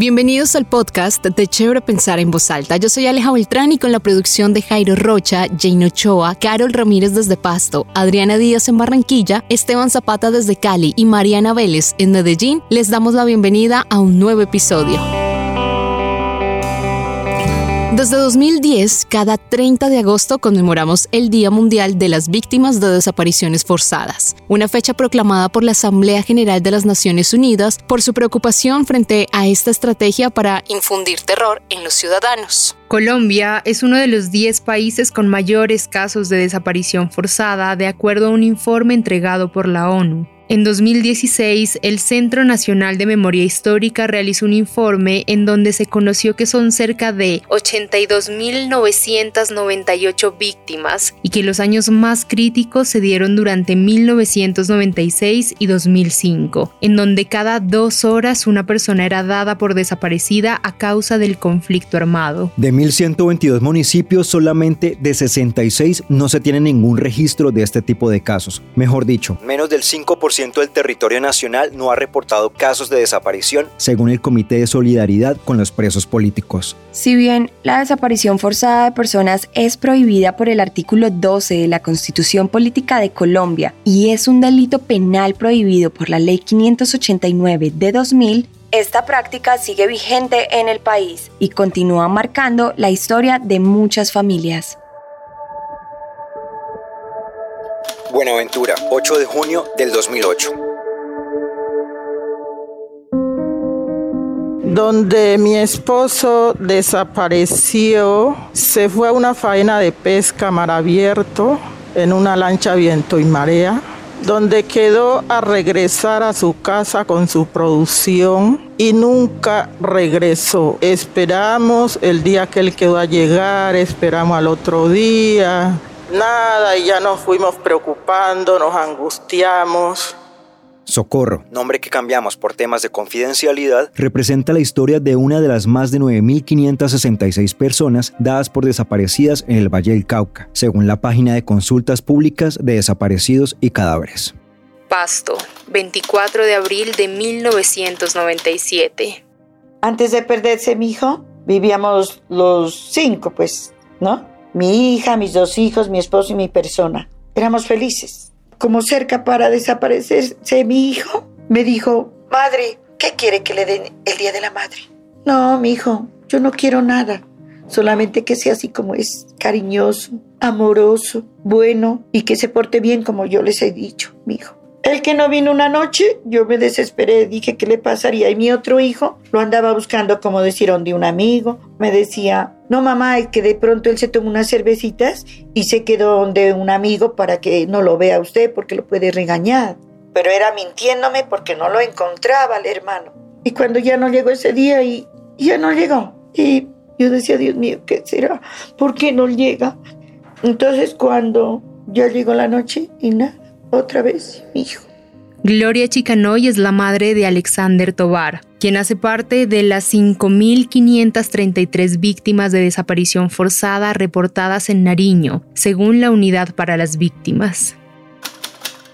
Bienvenidos al podcast de Chévere Pensar en Voz Alta. Yo soy Aleja Beltrán y con la producción de Jairo Rocha, Jane Ochoa, Carol Ramírez desde Pasto, Adriana Díaz en Barranquilla, Esteban Zapata desde Cali y Mariana Vélez en Medellín, les damos la bienvenida a un nuevo episodio. Desde 2010, cada 30 de agosto conmemoramos el Día Mundial de las Víctimas de Desapariciones Forzadas, una fecha proclamada por la Asamblea General de las Naciones Unidas por su preocupación frente a esta estrategia para infundir terror en los ciudadanos. Colombia es uno de los 10 países con mayores casos de desaparición forzada, de acuerdo a un informe entregado por la ONU. En 2016, el Centro Nacional de Memoria Histórica realizó un informe en donde se conoció que son cerca de 82.998 víctimas y que los años más críticos se dieron durante 1996 y 2005, en donde cada dos horas una persona era dada por desaparecida a causa del conflicto armado. De 1.122 municipios, solamente de 66 no se tiene ningún registro de este tipo de casos. Mejor dicho, menos del 5% del territorio nacional no ha reportado casos de desaparición, según el Comité de Solidaridad con los Presos Políticos. Si bien la desaparición forzada de personas es prohibida por el artículo 12 de la Constitución Política de Colombia y es un delito penal prohibido por la Ley 589 de 2000, esta práctica sigue vigente en el país y continúa marcando la historia de muchas familias. Buenaventura, 8 de junio del 2008. Donde mi esposo desapareció, se fue a una faena de pesca mar abierto en una lancha viento y marea, donde quedó a regresar a su casa con su producción y nunca regresó. Esperamos el día que él quedó a llegar, esperamos al otro día, nada y ya nos fuimos preocupando, nos angustiamos. Socorro, nombre que cambiamos por temas de confidencialidad, representa la historia de una de las más de 9.566 personas dadas por desaparecidas en el Valle del Cauca, según la página de consultas públicas de desaparecidos y cadáveres. Pasto, 24 de abril de 1997. Antes de perderse mi hijo, vivíamos los cinco, pues, ¿no? Mi hija, mis dos hijos, mi esposo y mi persona. Éramos felices. Como cerca para desaparecerse mi hijo, me dijo, madre, ¿qué quiere que le den el Día de la Madre? No, mi hijo, yo no quiero nada. Solamente que sea así como es, cariñoso, amoroso, bueno y que se porte bien como yo les he dicho, mi hijo. El que no vino una noche, yo me desesperé, dije qué le pasaría. Y mi otro hijo lo andaba buscando, como decir, de un amigo. Me decía, no mamá, que de pronto él se tomó unas cervecitas y se quedó donde un amigo para que no lo vea usted porque lo puede regañar. Pero era mintiéndome porque no lo encontraba el hermano. Y cuando ya no llegó ese día y ya no llegó. Y yo decía, Dios mío, ¿qué será? ¿Por qué no llega? Entonces cuando ya llegó la noche y nada otra vez mi hijo. Gloria Chicanoy es la madre de Alexander Tobar, quien hace parte de las 5.533 víctimas de desaparición forzada reportadas en Nariño, según la Unidad para las Víctimas.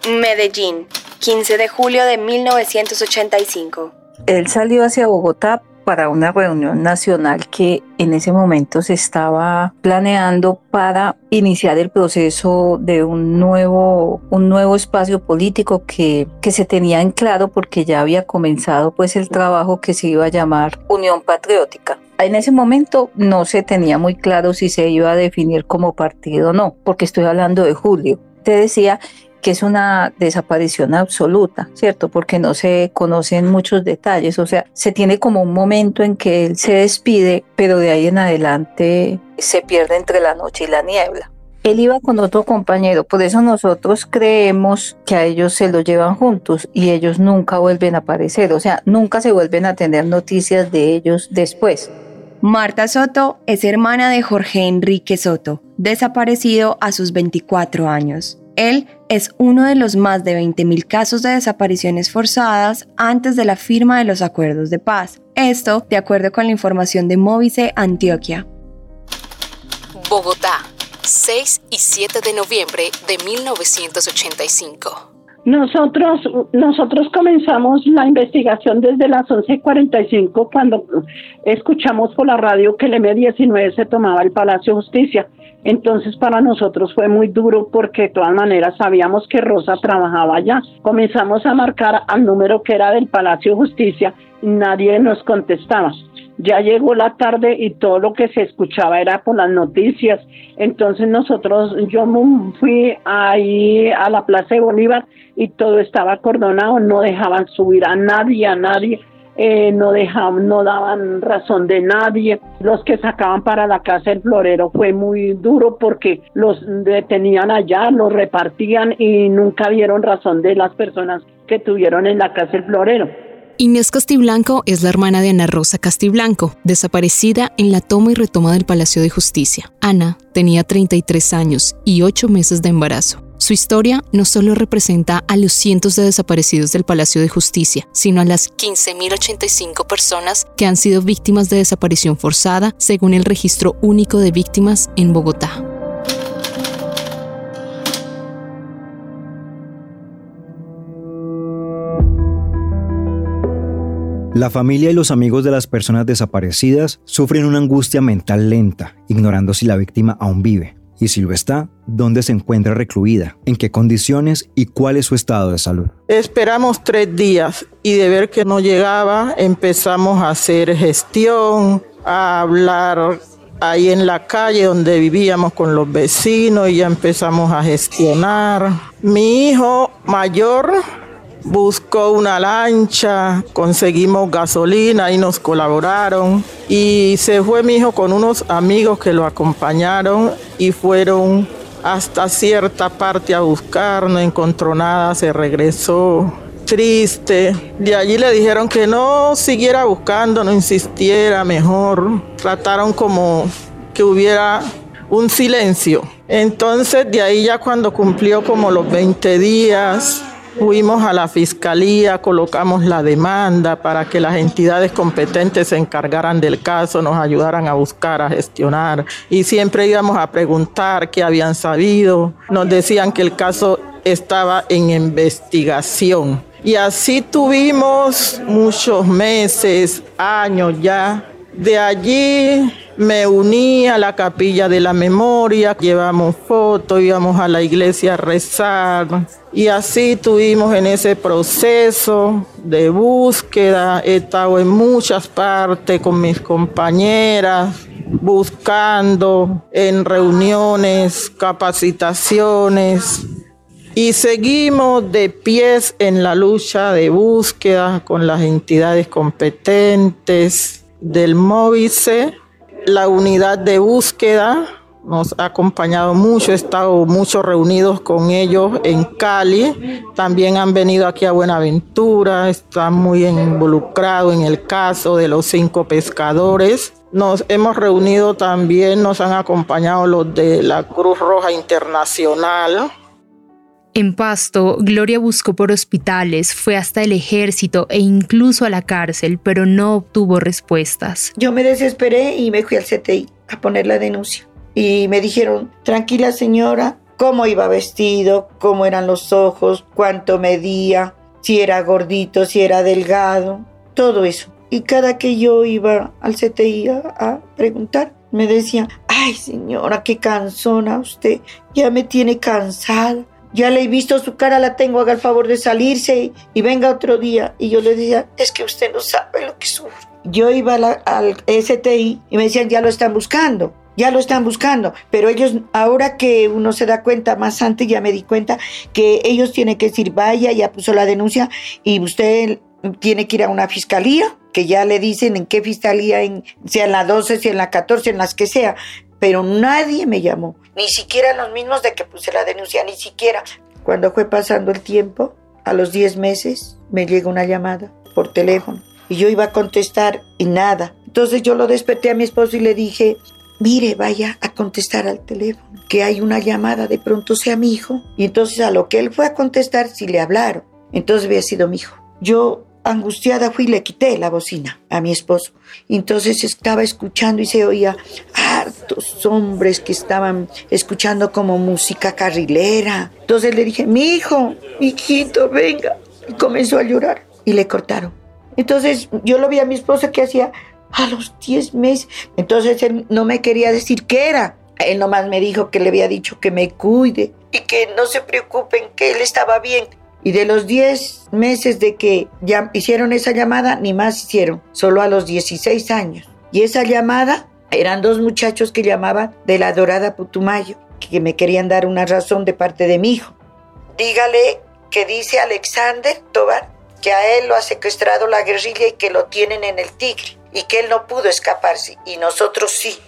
Medellín, 15 de julio de 1985. Él salió hacia Bogotá para una reunión nacional que en ese momento se estaba planeando para iniciar el proceso de un nuevo, un nuevo espacio político que, que se tenía en claro porque ya había comenzado pues el trabajo que se iba a llamar Unión Patriótica. En ese momento no se tenía muy claro si se iba a definir como partido o no, porque estoy hablando de julio. Te decía que es una desaparición absoluta, ¿cierto? Porque no se conocen muchos detalles, o sea, se tiene como un momento en que él se despide, pero de ahí en adelante se pierde entre la noche y la niebla. Él iba con otro compañero, por eso nosotros creemos que a ellos se los llevan juntos y ellos nunca vuelven a aparecer, o sea, nunca se vuelven a tener noticias de ellos después. Marta Soto es hermana de Jorge Enrique Soto, desaparecido a sus 24 años. Él es uno de los más de 20.000 casos de desapariciones forzadas antes de la firma de los acuerdos de paz, Esto de acuerdo con la información de Movice Antioquia. Bogotá, 6 y 7 de noviembre de 1985. Nosotros, nosotros comenzamos la investigación desde las 11:45 cuando escuchamos por la radio que el M19 se tomaba el Palacio de Justicia. Entonces para nosotros fue muy duro porque de todas maneras sabíamos que Rosa trabajaba allá. Comenzamos a marcar al número que era del Palacio de Justicia nadie nos contestaba. Ya llegó la tarde y todo lo que se escuchaba era por las noticias. Entonces nosotros, yo fui ahí a la Plaza de Bolívar y todo estaba acordonado, no dejaban subir a nadie, a nadie. Eh, no dejaban, no daban razón de nadie. Los que sacaban para la casa el florero fue muy duro porque los detenían allá, los repartían y nunca dieron razón de las personas que tuvieron en la casa el florero. Inés Castiblanco es la hermana de Ana Rosa Castiblanco, desaparecida en la toma y retoma del Palacio de Justicia. Ana tenía 33 años y 8 meses de embarazo. Su historia no solo representa a los cientos de desaparecidos del Palacio de Justicia, sino a las 15.085 personas que han sido víctimas de desaparición forzada según el Registro Único de Víctimas en Bogotá. La familia y los amigos de las personas desaparecidas sufren una angustia mental lenta, ignorando si la víctima aún vive. Y si lo está, ¿dónde se encuentra recluida? ¿En qué condiciones? ¿Y cuál es su estado de salud? Esperamos tres días y de ver que no llegaba, empezamos a hacer gestión, a hablar ahí en la calle donde vivíamos con los vecinos y ya empezamos a gestionar. Mi hijo mayor buscó una lancha, conseguimos gasolina y nos colaboraron. Y se fue mi hijo con unos amigos que lo acompañaron y fueron hasta cierta parte a buscar, no encontró nada, se regresó triste. De allí le dijeron que no siguiera buscando, no insistiera, mejor. Trataron como que hubiera un silencio. Entonces de ahí ya cuando cumplió como los 20 días, Fuimos a la fiscalía, colocamos la demanda para que las entidades competentes se encargaran del caso, nos ayudaran a buscar, a gestionar. Y siempre íbamos a preguntar qué habían sabido. Nos decían que el caso estaba en investigación. Y así tuvimos muchos meses, años ya. De allí me uní a la capilla de la memoria, llevamos fotos, íbamos a la iglesia a rezar y así tuvimos en ese proceso de búsqueda, he estado en muchas partes con mis compañeras, buscando en reuniones, capacitaciones y seguimos de pies en la lucha de búsqueda con las entidades competentes del MOVICE la unidad de búsqueda nos ha acompañado mucho, he estado mucho reunidos con ellos en Cali, también han venido aquí a Buenaventura, están muy involucrados en el caso de los cinco pescadores. Nos hemos reunido también, nos han acompañado los de la Cruz Roja Internacional, en Pasto, Gloria buscó por hospitales, fue hasta el ejército e incluso a la cárcel, pero no obtuvo respuestas. Yo me desesperé y me fui al CTI a poner la denuncia. Y me dijeron, tranquila señora, cómo iba vestido, cómo eran los ojos, cuánto medía, si era gordito, si era delgado, todo eso. Y cada que yo iba al CTI a, a preguntar, me decían, ay señora, qué cansona usted, ya me tiene cansada ya le he visto su cara, la tengo, haga el favor de salirse y, venga otro día. Y yo le decía, es que usted no sabe lo que sufre. Yo iba al STI y me decían, ya lo están buscando, ya lo están buscando. Pero ellos, ahora que uno se da cuenta, más antes ya me di cuenta que ellos tienen que decir, vaya, ya puso la denuncia y usted tiene que ir a una fiscalía, que ya le dicen en qué fiscalía, en, sea en la 12, sea en la 14, en las que sea. Pero nadie me llamó ni siquiera los mismos de que puse la denuncia, ni siquiera. Cuando fue pasando el tiempo, a los 10 meses, me llega una llamada por teléfono y yo iba a contestar y nada. Entonces yo lo desperté a mi esposo y le dije, mire, vaya a contestar al teléfono, que hay una llamada, de pronto sea mi hijo. Y entonces a lo que él fue a contestar, sí le hablaron. Entonces había sido mi hijo. Yo angustiada fui y le quité la bocina a mi esposo. Entonces estaba escuchando y se oía hartos hombres que estaban escuchando como música carrilera. Entonces le dije, mi hijo, hijito, venga. Y comenzó a llorar y le cortaron. Entonces yo lo vi a mi esposo que hacía a los 10 meses. Entonces él no me quería decir qué era. Él nomás me dijo que le había dicho que me cuide y que no se preocupen, que él estaba bien. Y de los 10 meses de que ya hicieron esa llamada, ni más hicieron, solo a los 16 años. Y esa llamada eran dos muchachos que llamaban de la Dorada Putumayo, que me querían dar una razón de parte de mi hijo. Dígale que dice Alexander Tobar que a él lo ha secuestrado la guerrilla y que lo tienen en el Tigre y que él no pudo escaparse y nosotros sí.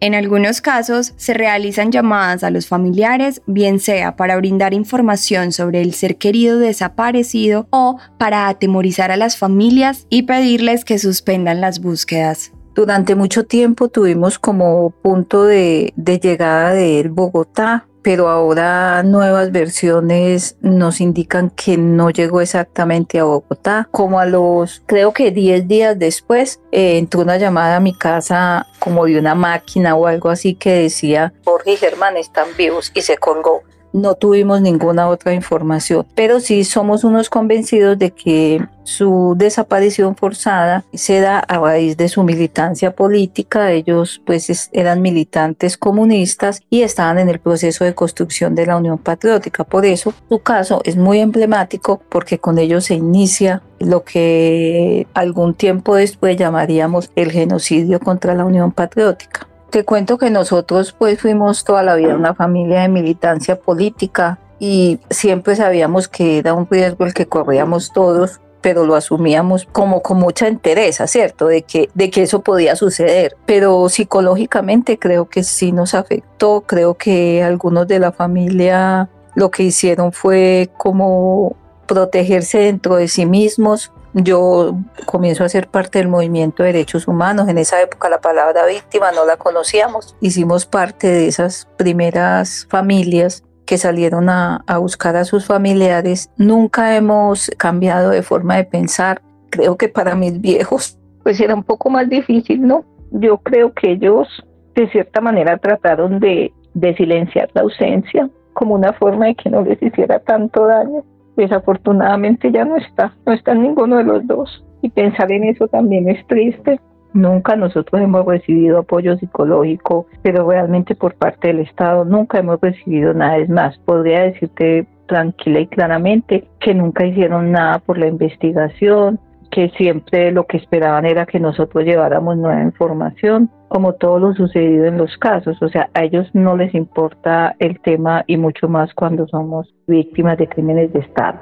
En algunos casos se realizan llamadas a los familiares, bien sea para brindar información sobre el ser querido desaparecido o para atemorizar a las familias y pedirles que suspendan las búsquedas. Durante mucho tiempo tuvimos como punto de, llegada de Bogotá, pero ahora nuevas versiones nos indican que no llegó exactamente a Bogotá. Como a los, creo que 10 días después, eh, entró una llamada a mi casa como de una máquina o algo así que decía, Jorge y Germán están vivos y se colgó no tuvimos ninguna otra información, pero sí somos unos convencidos de que su desaparición forzada se da a raíz de su militancia política. Ellos pues eran militantes comunistas y estaban en el proceso de construcción de la Unión Patriótica. Por eso su caso es muy emblemático porque con ellos se inicia lo que algún tiempo después llamaríamos el genocidio contra la Unión Patriótica. Te cuento que nosotros pues fuimos toda la vida una familia de militancia política y siempre sabíamos que era un riesgo el que corríamos todos, pero lo asumíamos como con mucha entereza, ¿cierto? De que, de que eso podía suceder. Pero psicológicamente creo que sí nos afectó, creo que algunos de la familia lo que hicieron fue como protegerse dentro de sí mismos, yo comienzo a ser parte del movimiento de derechos humanos. En esa época la palabra víctima no la conocíamos. Hicimos parte de esas primeras familias que salieron a, a, buscar a sus familiares. Nunca hemos cambiado de forma de pensar. Creo que para mis viejos pues era un poco más difícil, ¿no? Yo creo que ellos de cierta manera trataron de, de silenciar la ausencia como una forma de que no les hiciera tanto daño desafortunadamente ya no está, no está ninguno de los dos. Y pensar en eso también es triste. Nunca nosotros hemos recibido apoyo psicológico, pero realmente por parte del Estado nunca hemos recibido nada. Es más, podría decirte tranquila y claramente que nunca hicieron nada por la investigación, que siempre lo que esperaban era que nosotros lleváramos nueva información, como todo lo sucedido en los casos. O sea, a ellos no les importa el tema y mucho más cuando somos víctimas de crímenes de Estado.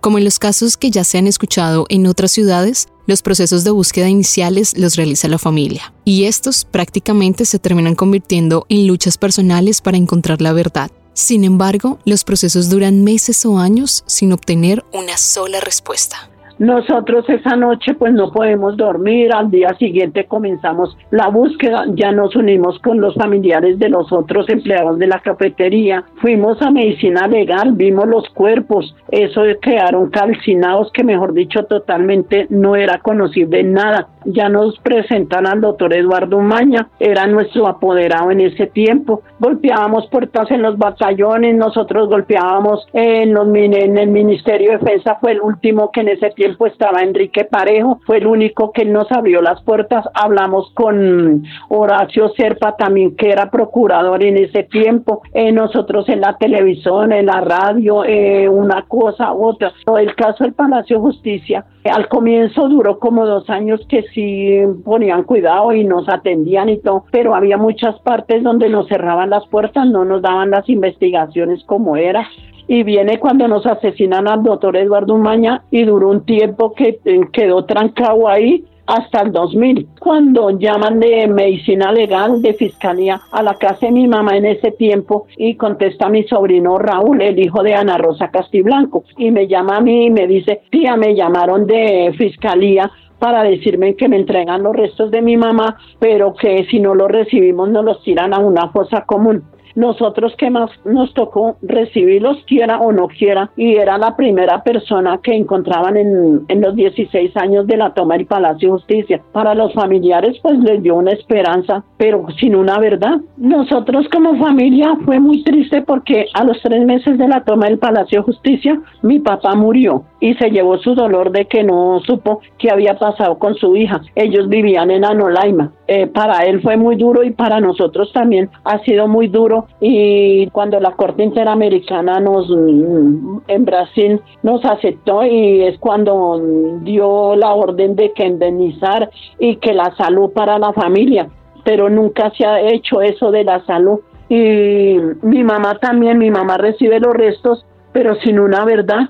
Como en los casos que ya se han escuchado en otras ciudades, los procesos de búsqueda iniciales los realiza la familia, y estos prácticamente se terminan convirtiendo en luchas personales para encontrar la verdad. Sin embargo, los procesos duran meses o años sin obtener una sola respuesta. Nosotros esa noche pues no podemos dormir, al día siguiente comenzamos la búsqueda, ya nos unimos con los familiares de los otros empleados de la cafetería, fuimos a medicina legal, vimos los cuerpos, eso quedaron calcinados que mejor dicho totalmente no era conocible nada. Ya nos presentan al doctor Eduardo Maña, era nuestro apoderado en ese tiempo, golpeábamos puertas en los batallones, nosotros golpeábamos en, los, en el Ministerio de Defensa, fue el último que en ese tiempo tiempo estaba Enrique Parejo, fue el único que nos abrió las puertas. Hablamos con Horacio Serpa también, que era procurador en ese tiempo. Eh, nosotros en la televisión, en la radio, eh, una cosa, otra. El caso del Palacio Justicia, al comienzo duró como dos años que sí ponían cuidado y nos atendían y todo, pero había muchas partes donde nos cerraban las puertas, no nos daban las investigaciones como era y viene cuando nos asesinan al doctor Eduardo Maña y duró un tiempo que eh, quedó trancado ahí hasta el 2000, cuando llaman de medicina legal, de fiscalía, a la casa de mi mamá en ese tiempo y contesta mi sobrino Raúl, el hijo de Ana Rosa Castiblanco, y me llama a mí y me dice, tía, me llamaron de fiscalía para decirme que me entregan los restos de mi mamá, pero que si no los recibimos nos los tiran a una fosa común. Nosotros que más nos tocó recibirlos, quiera o no quiera, y era la primera persona que encontraban en, en los 16 años de la toma del Palacio Justicia. Para los familiares, pues les dio una esperanza, pero sin una verdad. Nosotros como familia fue muy triste porque a los tres meses de la toma del Palacio Justicia, mi papá murió y se llevó su dolor de que no supo qué había pasado con su hija. Ellos vivían en Anolaima. Eh, para él fue muy duro y para nosotros también ha sido muy duro. Y cuando la Corte Interamericana nos en Brasil nos aceptó y es cuando dio la orden de que indemnizar y que la salud para la familia. Pero nunca se ha hecho eso de la salud. Y mi mamá también, mi mamá recibe los restos, pero sin una verdad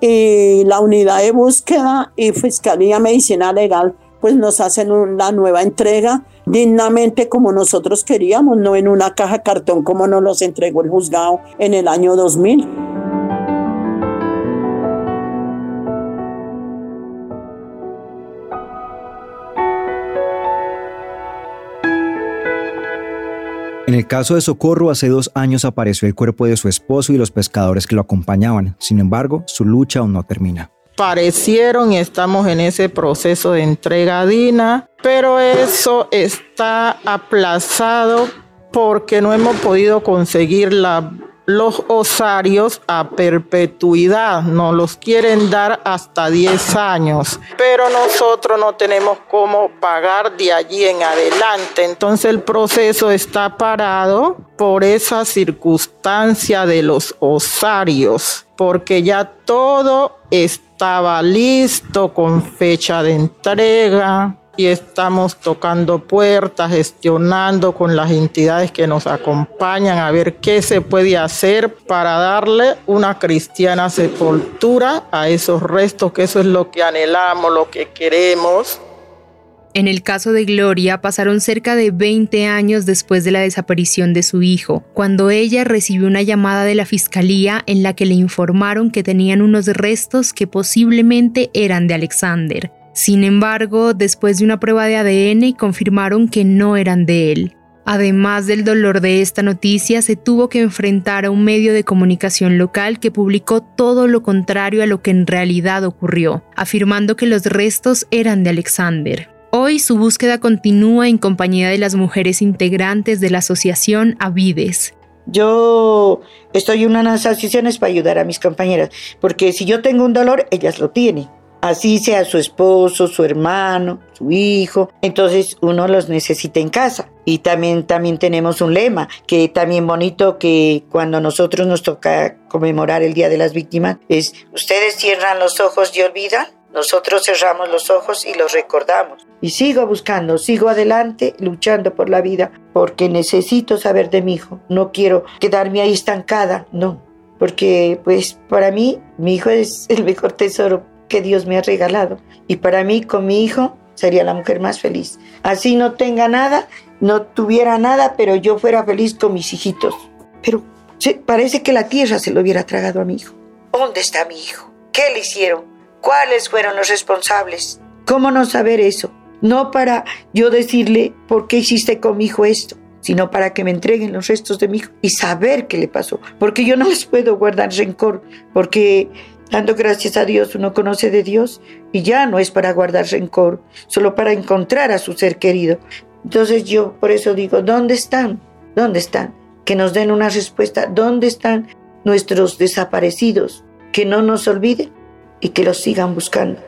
y la unidad de búsqueda y Fiscalía Medicina Legal pues nos hacen una nueva entrega dignamente como nosotros queríamos, no en una caja cartón como nos los entregó el juzgado en el año 2000. En el caso de Socorro, hace dos años apareció el cuerpo de su esposo y los pescadores que lo acompañaban. Sin embargo, su lucha aún no termina. Parecieron y estamos en ese proceso de entrega DINA, pero eso está aplazado porque no hemos podido conseguir los osarios a perpetuidad, nos los quieren dar hasta 10 años, pero nosotros no tenemos cómo pagar de allí en adelante, entonces el proceso está parado por esa circunstancia de los osarios, porque ya todo estaba listo con fecha de entrega, y estamos tocando puertas, gestionando con las entidades que nos acompañan a ver qué se puede hacer para darle una cristiana sepultura a esos restos, que eso es lo que anhelamos, lo que queremos. En el caso de Gloria, pasaron cerca de 20 años después de la desaparición de su hijo, cuando ella recibió una llamada de la fiscalía en la que le informaron que tenían unos restos que posiblemente eran de Alexander. Sin embargo, después de una prueba de ADN confirmaron que no eran de él. Además del dolor de esta noticia, se tuvo que enfrentar a un medio de comunicación local que publicó todo lo contrario a lo que en realidad ocurrió, afirmando que los restos eran de Alexander. Hoy su búsqueda continúa en compañía de las mujeres integrantes de la asociación Avides. Yo estoy en unas asociaciones para ayudar a mis compañeras, porque si yo tengo un dolor, ellas lo tienen así sea su esposo, su hermano, su hijo, entonces uno los necesita en casa. Y también, también tenemos un lema, que también bonito que cuando nosotros nos toca conmemorar el Día de las Víctimas, es, ustedes cierran los ojos y olvidan, nosotros cerramos los ojos y los recordamos. Y sigo buscando, sigo adelante, luchando por la vida, porque necesito saber de mi hijo. No quiero quedarme ahí estancada, no. Porque pues para mí mi hijo es el mejor tesoro que Dios me ha regalado. Y para mí, con mi hijo, sería la mujer más feliz. Así no tenga nada, no tuviera nada, pero yo fuera feliz con mis hijitos. Pero parece que la tierra se lo hubiera tragado a mi hijo. ¿Dónde está mi hijo? ¿Qué le hicieron? ¿Cuáles fueron los responsables? ¿Cómo no saber eso? No para yo decirle por qué hiciste con mi hijo esto, sino para que me entreguen los restos de mi hijo y saber qué le pasó. Porque yo no les puedo guardar rencor, porque Dando gracias a Dios uno conoce de Dios y ya no es para guardar rencor, solo para encontrar a su ser querido. Entonces yo por eso digo, ¿dónde están? ¿Dónde están? Que nos den una respuesta. ¿Dónde están nuestros desaparecidos? Que no nos olviden y que los sigan buscando.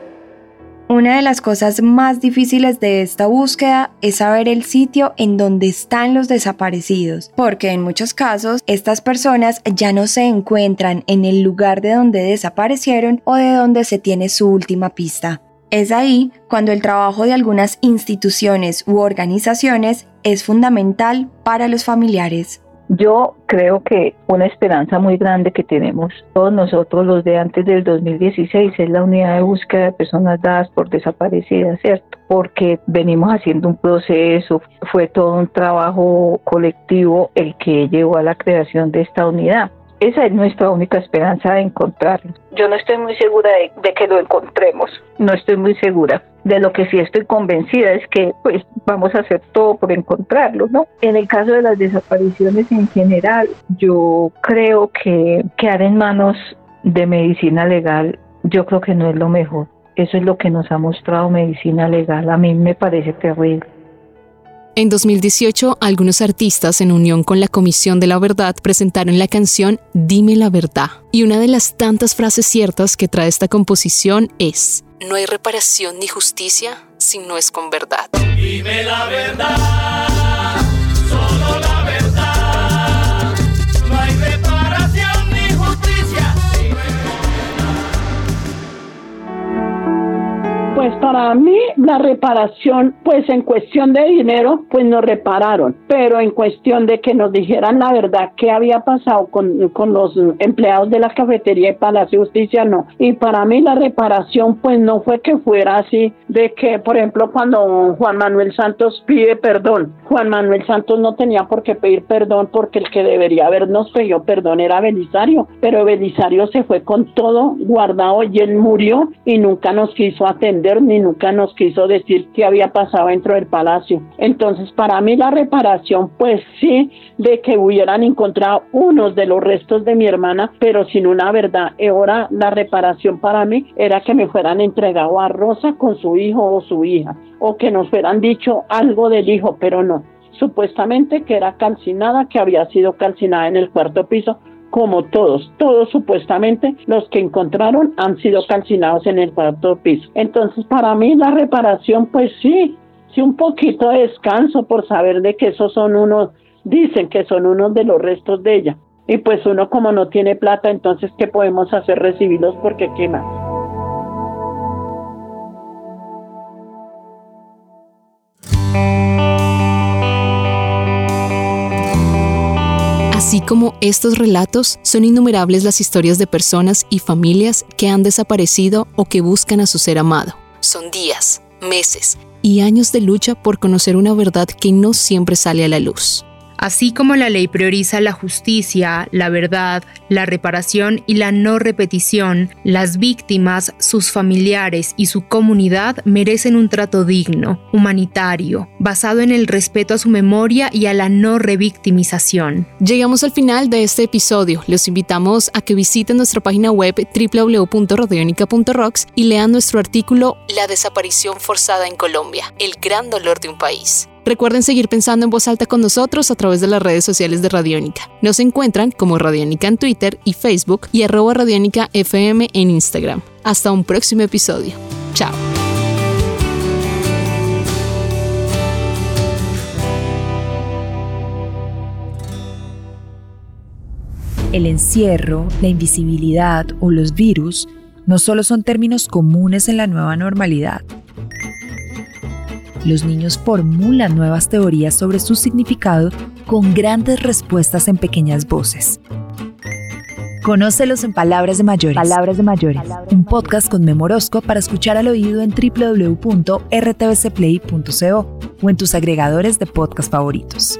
Una de las cosas más difíciles de esta búsqueda es saber el sitio en donde están los desaparecidos, porque en muchos casos estas personas ya no se encuentran en el lugar de donde desaparecieron o de donde se tiene su última pista. Es ahí cuando el trabajo de algunas instituciones u organizaciones es fundamental para los familiares. Yo creo que una esperanza muy grande que tenemos todos nosotros los de antes del 2016 es la unidad de búsqueda de personas dadas por desaparecidas, ¿cierto? Porque venimos haciendo un proceso, fue todo un trabajo colectivo el que llevó a la creación de esta unidad. Esa es nuestra única esperanza de encontrarlo. Yo no estoy muy segura de, de que lo encontremos, no estoy muy segura de lo que sí estoy convencida es que pues vamos a hacer todo por encontrarlo, ¿no? En el caso de las desapariciones en general, yo creo que quedar en manos de medicina legal, yo creo que no es lo mejor. Eso es lo que nos ha mostrado medicina legal. A mí me parece terrible. En 2018, algunos artistas, en unión con la Comisión de la Verdad, presentaron la canción Dime la verdad. Y una de las tantas frases ciertas que trae esta composición es, No hay reparación ni justicia si no es con verdad. Dime la verdad. Pues para mí la reparación, pues en cuestión de dinero, pues nos repararon, pero en cuestión de que nos dijeran la verdad qué había pasado con, con los empleados de la cafetería y Palacio Justicia, no. Y para mí la reparación, pues no fue que fuera así, de que, por ejemplo, cuando Juan Manuel Santos pide perdón, Juan Manuel Santos no tenía por qué pedir perdón porque el que debería habernos pedido perdón era Belisario, pero Belisario se fue con todo guardado y él murió y nunca nos quiso atender ni nunca nos quiso decir qué había pasado dentro del palacio. Entonces, para mí la reparación, pues sí, de que hubieran encontrado unos de los restos de mi hermana, pero sin una verdad. Ahora la reparación para mí era que me fueran entregado a Rosa con su hijo o su hija, o que nos fueran dicho algo del hijo, pero no supuestamente que era calcinada, que había sido calcinada en el cuarto piso, como todos, todos supuestamente los que encontraron han sido calcinados en el cuarto piso. Entonces, para mí la reparación, pues sí, sí un poquito de descanso por saber de que esos son unos, dicen que son unos de los restos de ella. Y pues uno como no tiene plata, entonces, ¿qué podemos hacer? Recibirlos porque qué más. Así como estos relatos, son innumerables las historias de personas y familias que han desaparecido o que buscan a su ser amado. Son días, meses y años de lucha por conocer una verdad que no siempre sale a la luz. Así como la ley prioriza la justicia, la verdad, la reparación y la no repetición, las víctimas, sus familiares y su comunidad merecen un trato digno, humanitario, basado en el respeto a su memoria y a la no revictimización. Llegamos al final de este episodio. Los invitamos a que visiten nuestra página web www.radionica.rocks y lean nuestro artículo La desaparición forzada en Colombia, el gran dolor de un país. Recuerden seguir pensando en voz alta con nosotros a través de las redes sociales de Radiónica. Nos encuentran como Radiónica en Twitter y Facebook y arroba Radiónica FM en Instagram. Hasta un próximo episodio. Chao. El encierro, la invisibilidad o los virus no solo son términos comunes en la nueva normalidad, los niños formulan nuevas teorías sobre su significado con grandes respuestas en pequeñas voces. Conócelos en Palabras de Mayores. Palabras de Mayores. Un podcast con Memorosco para escuchar al oído en www.rtbcplay.co o en tus agregadores de podcast favoritos.